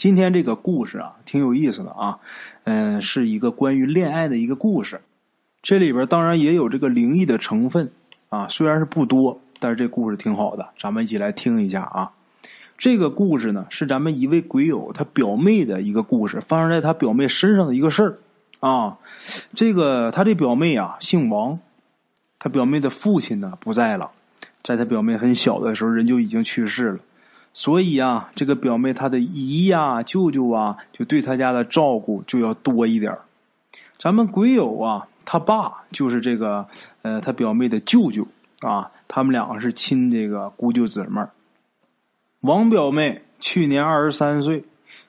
今天这个故事啊，挺有意思的啊，嗯，是一个关于恋爱的一个故事。这里边当然也有这个灵异的成分啊，虽然是不多，但是这故事挺好的，咱们一起来听一下啊。这个故事呢，是咱们一位鬼友他表妹的一个故事，发生在他表妹身上的一个事儿啊。这个他这表妹啊，姓王，他表妹的父亲呢不在了，在他表妹很小的时候，人就已经去世了。所以啊，这个表妹她的姨呀、舅舅啊，就对她家的照顾就要多一点咱们鬼友啊，他爸就是这个呃，他表妹的舅舅啊，他们两个是亲这个姑舅姊妹王表妹去年二十三岁，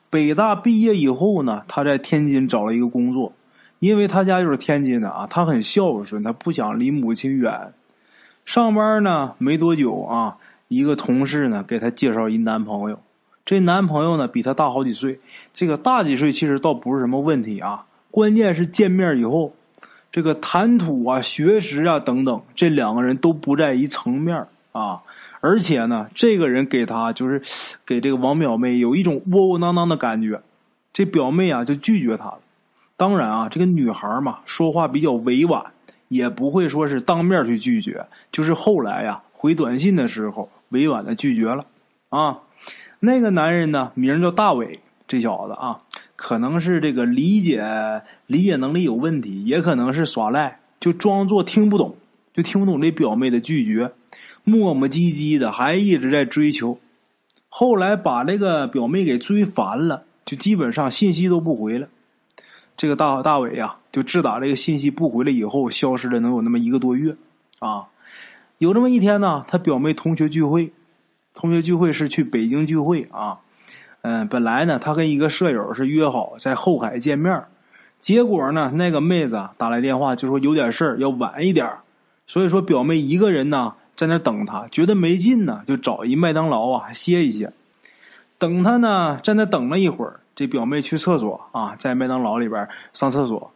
北大毕业以后呢，她在天津找了一个工作，因为她家就是天津的啊，她很孝顺，她不想离母亲远。上班呢没多久啊。一个同事呢，给她介绍一男朋友，这男朋友呢比她大好几岁，这个大几岁其实倒不是什么问题啊，关键是见面以后，这个谈吐啊、学识啊等等，这两个人都不在一层面啊，而且呢，这个人给她就是给这个王表妹有一种窝窝囊囊的感觉，这表妹啊就拒绝他了。当然啊，这个女孩嘛，说话比较委婉，也不会说是当面去拒绝，就是后来呀回短信的时候。委婉的拒绝了，啊，那个男人呢，名叫大伟，这小子啊，可能是这个理解理解能力有问题，也可能是耍赖，就装作听不懂，就听不懂这表妹的拒绝，磨磨唧唧的，还一直在追求。后来把这个表妹给追烦了，就基本上信息都不回了。这个大大伟呀，就自打这个信息不回来以后，消失了能有那么一个多月，啊。有这么一天呢，他表妹同学聚会，同学聚会是去北京聚会啊。嗯，本来呢，他跟一个舍友是约好在后海见面，结果呢，那个妹子打来电话就说有点事儿要晚一点所以说表妹一个人呢在那等他，觉得没劲呢，就找一麦当劳啊歇一歇。等他呢在那等了一会儿，这表妹去厕所啊，在麦当劳里边上厕所。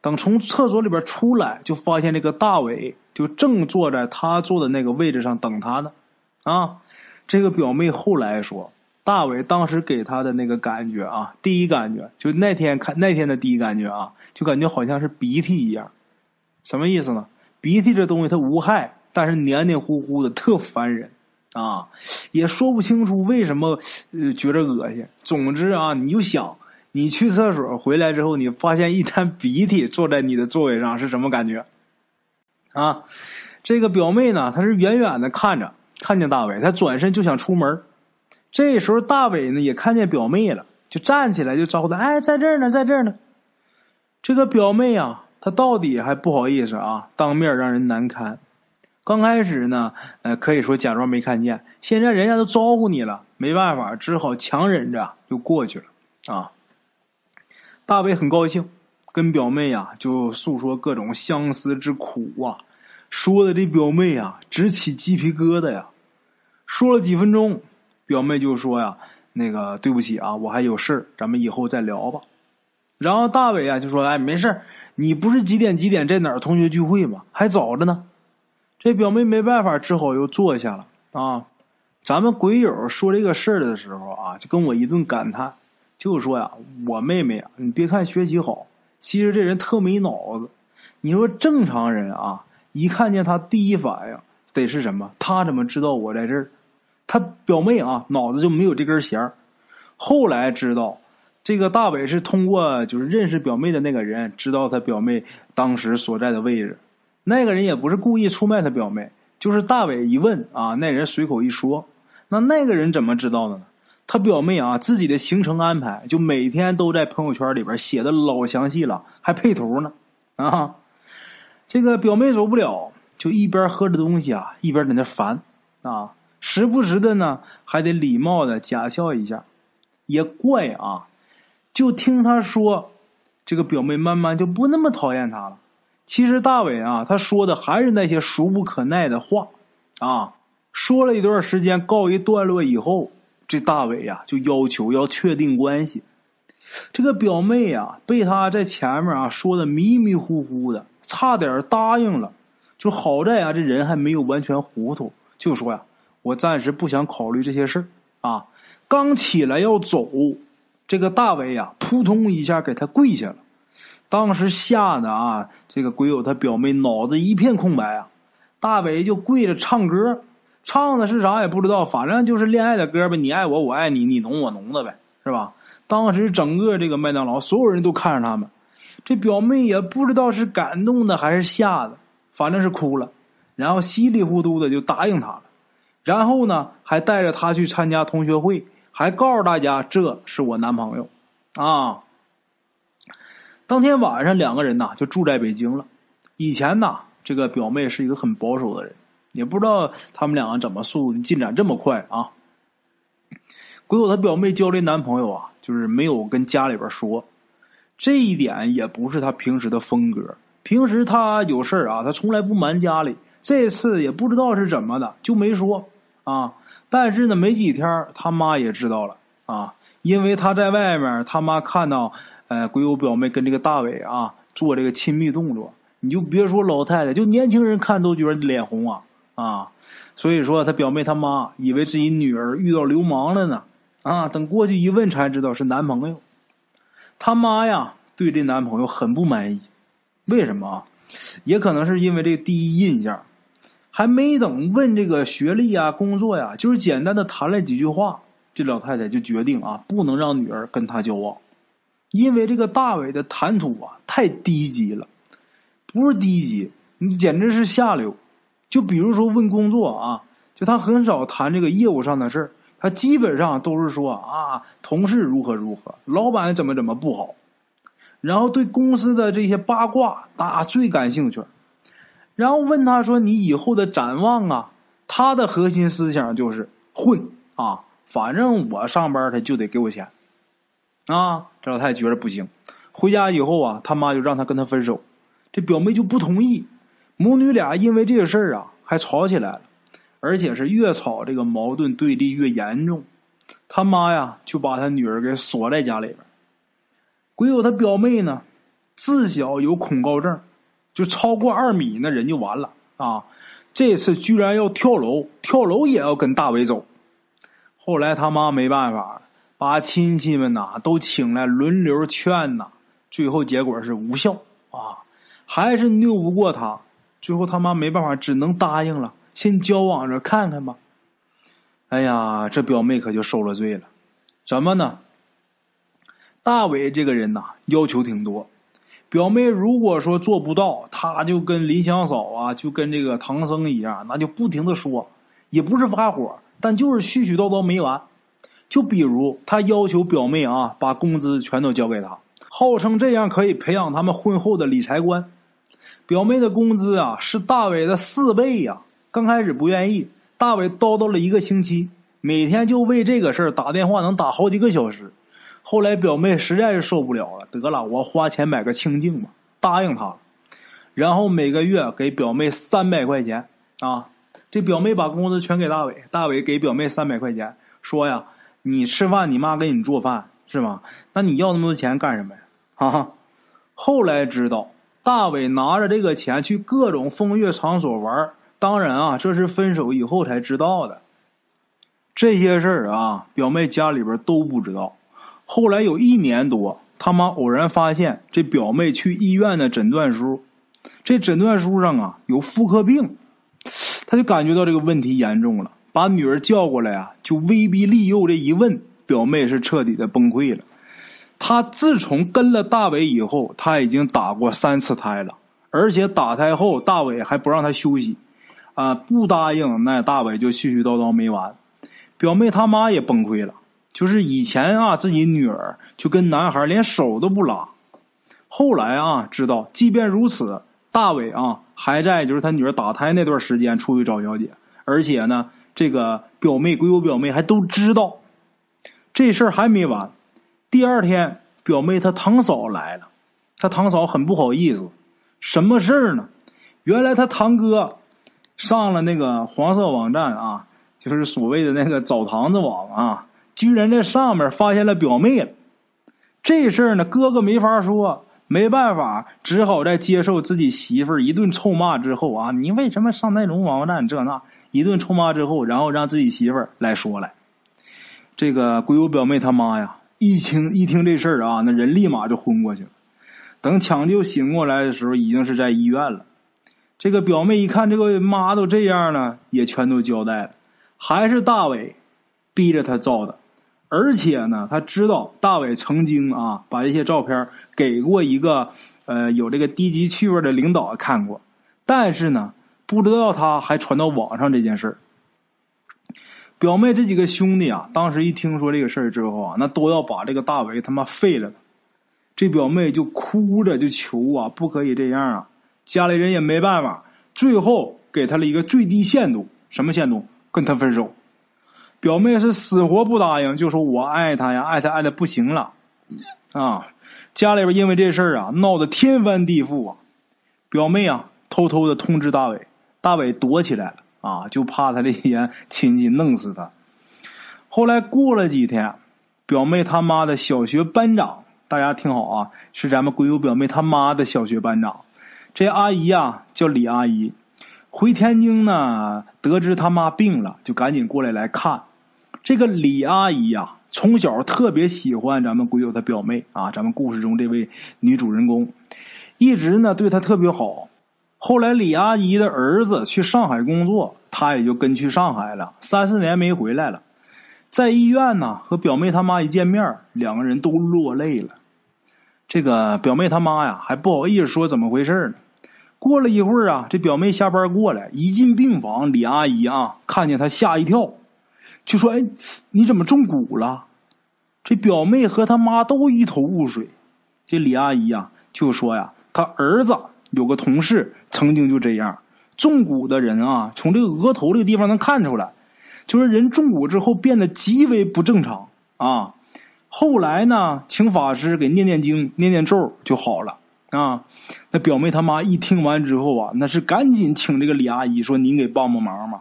等从厕所里边出来，就发现这个大伟就正坐在他坐的那个位置上等他呢。啊，这个表妹后来说，大伟当时给他的那个感觉啊，第一感觉就那天看那天的第一感觉啊，就感觉好像是鼻涕一样。什么意思呢？鼻涕这东西它无害，但是黏黏糊糊的，特烦人啊，也说不清楚为什么呃觉着恶心。总之啊，你就想。你去厕所回来之后，你发现一滩鼻涕坐在你的座位上，是什么感觉？啊，这个表妹呢，她是远远的看着，看见大伟，她转身就想出门。这时候大伟呢也看见表妹了，就站起来就招呼她：“哎，在这儿呢，在这儿呢。”这个表妹啊，她到底还不好意思啊，当面让人难堪。刚开始呢，呃，可以说假装没看见，现在人家都招呼你了，没办法，只好强忍着就过去了啊。大伟很高兴，跟表妹呀就诉说各种相思之苦啊，说的这表妹呀直起鸡皮疙瘩呀。说了几分钟，表妹就说呀：“那个对不起啊，我还有事儿，咱们以后再聊吧。”然后大伟啊就说：“哎，没事你不是几点几点在哪儿同学聚会吗？还早着呢。”这表妹没办法，只好又坐下了啊。咱们鬼友说这个事儿的时候啊，就跟我一顿感叹。就说呀，我妹妹啊，你别看学习好，其实这人特没脑子。你说正常人啊，一看见他第一反应得是什么？他怎么知道我在这儿？他表妹啊，脑子就没有这根弦儿后来知道，这个大伟是通过就是认识表妹的那个人，知道他表妹当时所在的位置。那个人也不是故意出卖他表妹，就是大伟一问啊，那人随口一说。那那个人怎么知道的呢？他表妹啊，自己的行程安排就每天都在朋友圈里边写的老详细了，还配图呢。啊，这个表妹走不了，就一边喝着东西啊，一边在那烦啊，时不时的呢还得礼貌的假笑一下。也怪啊，就听他说，这个表妹慢慢就不那么讨厌他了。其实大伟啊，他说的还是那些俗不可耐的话啊。说了一段时间，告一段落以后。这大伟呀，就要求要确定关系。这个表妹呀，被他在前面啊说的迷迷糊糊的，差点答应了。就好在啊，这人还没有完全糊涂，就说呀：“我暂时不想考虑这些事儿啊。”刚起来要走，这个大伟呀，扑通一下给他跪下了。当时吓得啊，这个鬼友他表妹脑子一片空白啊。大伟就跪着唱歌，唱的是啥也不知道，反正就是恋爱的歌呗，你爱我，我爱你，你侬我侬的呗，是吧？当时整个这个麦当劳所有人都看着他们，这表妹也不知道是感动的还是吓的，反正是哭了，然后稀里糊涂的就答应他了，然后呢还带着他去参加同学会，还告诉大家这是我男朋友，啊。当天晚上两个人呐就住在北京了，以前呐。这个表妹是一个很保守的人，也不知道他们两个怎么速度进展这么快啊。鬼友他表妹交这男朋友啊，就是没有跟家里边说，这一点也不是他平时的风格。平时他有事啊，他从来不瞒家里。这次也不知道是怎么的，就没说啊。但是呢，没几天他妈也知道了啊，因为他在外面，他妈看到呃鬼友表妹跟这个大伟啊做这个亲密动作。你就别说老太太，就年轻人看都觉得脸红啊啊！所以说他表妹他妈以为自己女儿遇到流氓了呢啊！等过去一问才知道是男朋友。他妈呀对这男朋友很不满意，为什么？也可能是因为这第一印象，还没等问这个学历啊、工作呀，就是简单的谈了几句话，这老太太就决定啊，不能让女儿跟他交往，因为这个大伟的谈吐啊太低级了。不是低级，你简直是下流。就比如说问工作啊，就他很少谈这个业务上的事儿，他基本上都是说啊，同事如何如何，老板怎么怎么不好，然后对公司的这些八卦他最感兴趣。然后问他说你以后的展望啊，他的核心思想就是混啊，反正我上班他就得给我钱啊。这老太太觉得不行，回家以后啊，他妈就让他跟他分手。这表妹就不同意，母女俩因为这个事儿啊还吵起来了，而且是越吵这个矛盾对立越严重。他妈呀就把他女儿给锁在家里边。鬼友他表妹呢，自小有恐高症，就超过二米那人就完了啊！这次居然要跳楼，跳楼也要跟大伟走。后来他妈没办法，把亲戚们呐都请来轮流劝呐，最后结果是无效啊。还是拗不过他，最后他妈没办法，只能答应了，先交往着看看吧。哎呀，这表妹可就受了罪了。怎么呢？大伟这个人呐，要求挺多。表妹如果说做不到，他就跟林香嫂啊，就跟这个唐僧一样，那就不停的说，也不是发火，但就是絮絮叨叨没完。就比如他要求表妹啊，把工资全都交给他，号称这样可以培养他们婚后的理财观。表妹的工资啊是大伟的四倍呀！刚开始不愿意，大伟叨叨了一个星期，每天就为这个事儿打电话，能打好几个小时。后来表妹实在是受不了了，得了，我花钱买个清净吧，答应他。然后每个月给表妹三百块钱啊！这表妹把工资全给大伟，大伟给表妹三百块钱，说呀：“你吃饭，你妈给你做饭是吗？那你要那么多钱干什么呀？”啊！后来知道。大伟拿着这个钱去各种风月场所玩，当然啊，这是分手以后才知道的。这些事儿啊，表妹家里边都不知道。后来有一年多，他妈偶然发现这表妹去医院的诊断书，这诊断书上啊有妇科病，他就感觉到这个问题严重了，把女儿叫过来啊，就威逼利诱。这一问，表妹是彻底的崩溃了。他自从跟了大伟以后，他已经打过三次胎了，而且打胎后大伟还不让他休息，啊，不答应，那大伟就絮絮叨叨没完。表妹他妈也崩溃了，就是以前啊，自己女儿就跟男孩连手都不拉，后来啊，知道即便如此，大伟啊还在就是他女儿打胎那段时间出去找小姐，而且呢，这个表妹归我表妹还都知道，这事儿还没完。第二天，表妹她堂嫂来了，她堂嫂很不好意思，什么事儿呢？原来她堂哥上了那个黄色网站啊，就是所谓的那个澡堂子网啊，居然在上面发现了表妹了。这事儿呢，哥哥没法说，没办法，只好在接受自己媳妇儿一顿臭骂之后啊，你为什么上那种网站？这那一顿臭骂之后，然后让自己媳妇儿来说来，这个鬼友表妹他妈呀。一听一听这事儿啊，那人立马就昏过去了。等抢救醒过来的时候，已经是在医院了。这个表妹一看这个妈都这样了，也全都交代了，还是大伟逼着他照的。而且呢，他知道大伟曾经啊把这些照片给过一个呃有这个低级趣味的领导看过，但是呢，不知道他还传到网上这件事儿。表妹这几个兄弟啊，当时一听说这个事儿之后啊，那都要把这个大伟他妈废了。这表妹就哭着就求啊，不可以这样啊！家里人也没办法，最后给他了一个最低限度，什么限度？跟他分手。表妹是死活不答应，就说我爱他呀，爱他爱的不行了啊！家里边因为这事儿啊，闹得天翻地覆啊！表妹啊，偷偷的通知大伟，大伟躲起来了。啊，就怕他这些亲戚弄死他。后来过了几天，表妹他妈的小学班长，大家听好啊，是咱们鬼友表妹他妈的小学班长。这阿姨呀叫李阿姨，回天津呢，得知他妈病了，就赶紧过来来看。这个李阿姨呀，从小特别喜欢咱们鬼友的表妹啊，咱们故事中这位女主人公，一直呢对她特别好。后来李阿姨的儿子去上海工作，她也就跟去上海了。三四年没回来了，在医院呢和表妹他妈一见面，两个人都落泪了。这个表妹他妈呀还不好意思说怎么回事呢。过了一会儿啊，这表妹下班过来，一进病房，李阿姨啊看见她吓一跳，就说：“哎，你怎么中蛊了？”这表妹和他妈都一头雾水。这李阿姨呀就说呀：“他儿子。”有个同事曾经就这样，中蛊的人啊，从这个额头这个地方能看出来，就是人中蛊之后变得极为不正常啊。后来呢，请法师给念念经、念念咒就好了啊。那表妹他妈一听完之后啊，那是赶紧请这个李阿姨说：“您给帮帮忙嘛。”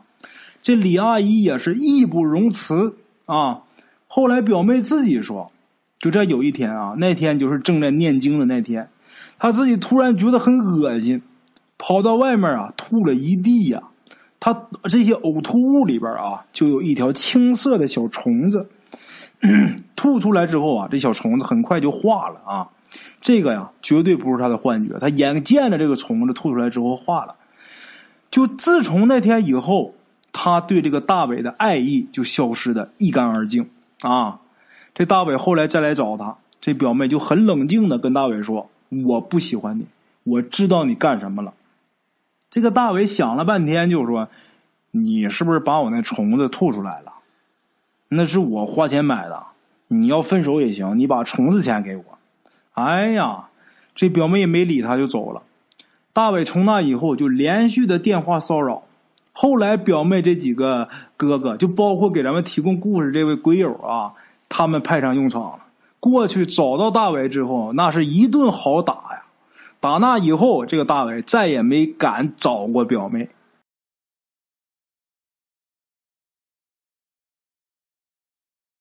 这李阿姨也是义不容辞啊。后来表妹自己说，就这有一天啊，那天就是正在念经的那天。他自己突然觉得很恶心，跑到外面啊吐了一地呀。他这些呕吐物里边啊，就有一条青色的小虫子。吐出来之后啊，这小虫子很快就化了啊。这个呀，绝对不是他的幻觉，他眼见着这个虫子吐出来之后化了。就自从那天以后，他对这个大伟的爱意就消失的一干二净啊。这大伟后来再来找他，这表妹就很冷静的跟大伟说。我不喜欢你，我知道你干什么了。这个大伟想了半天，就说：“你是不是把我那虫子吐出来了？那是我花钱买的。你要分手也行，你把虫子钱给我。”哎呀，这表妹也没理他，就走了。大伟从那以后就连续的电话骚扰。后来表妹这几个哥哥，就包括给咱们提供故事这位鬼友啊，他们派上用场了。过去找到大伟之后，那是一顿好打呀！打那以后，这个大伟再也没敢找过表妹。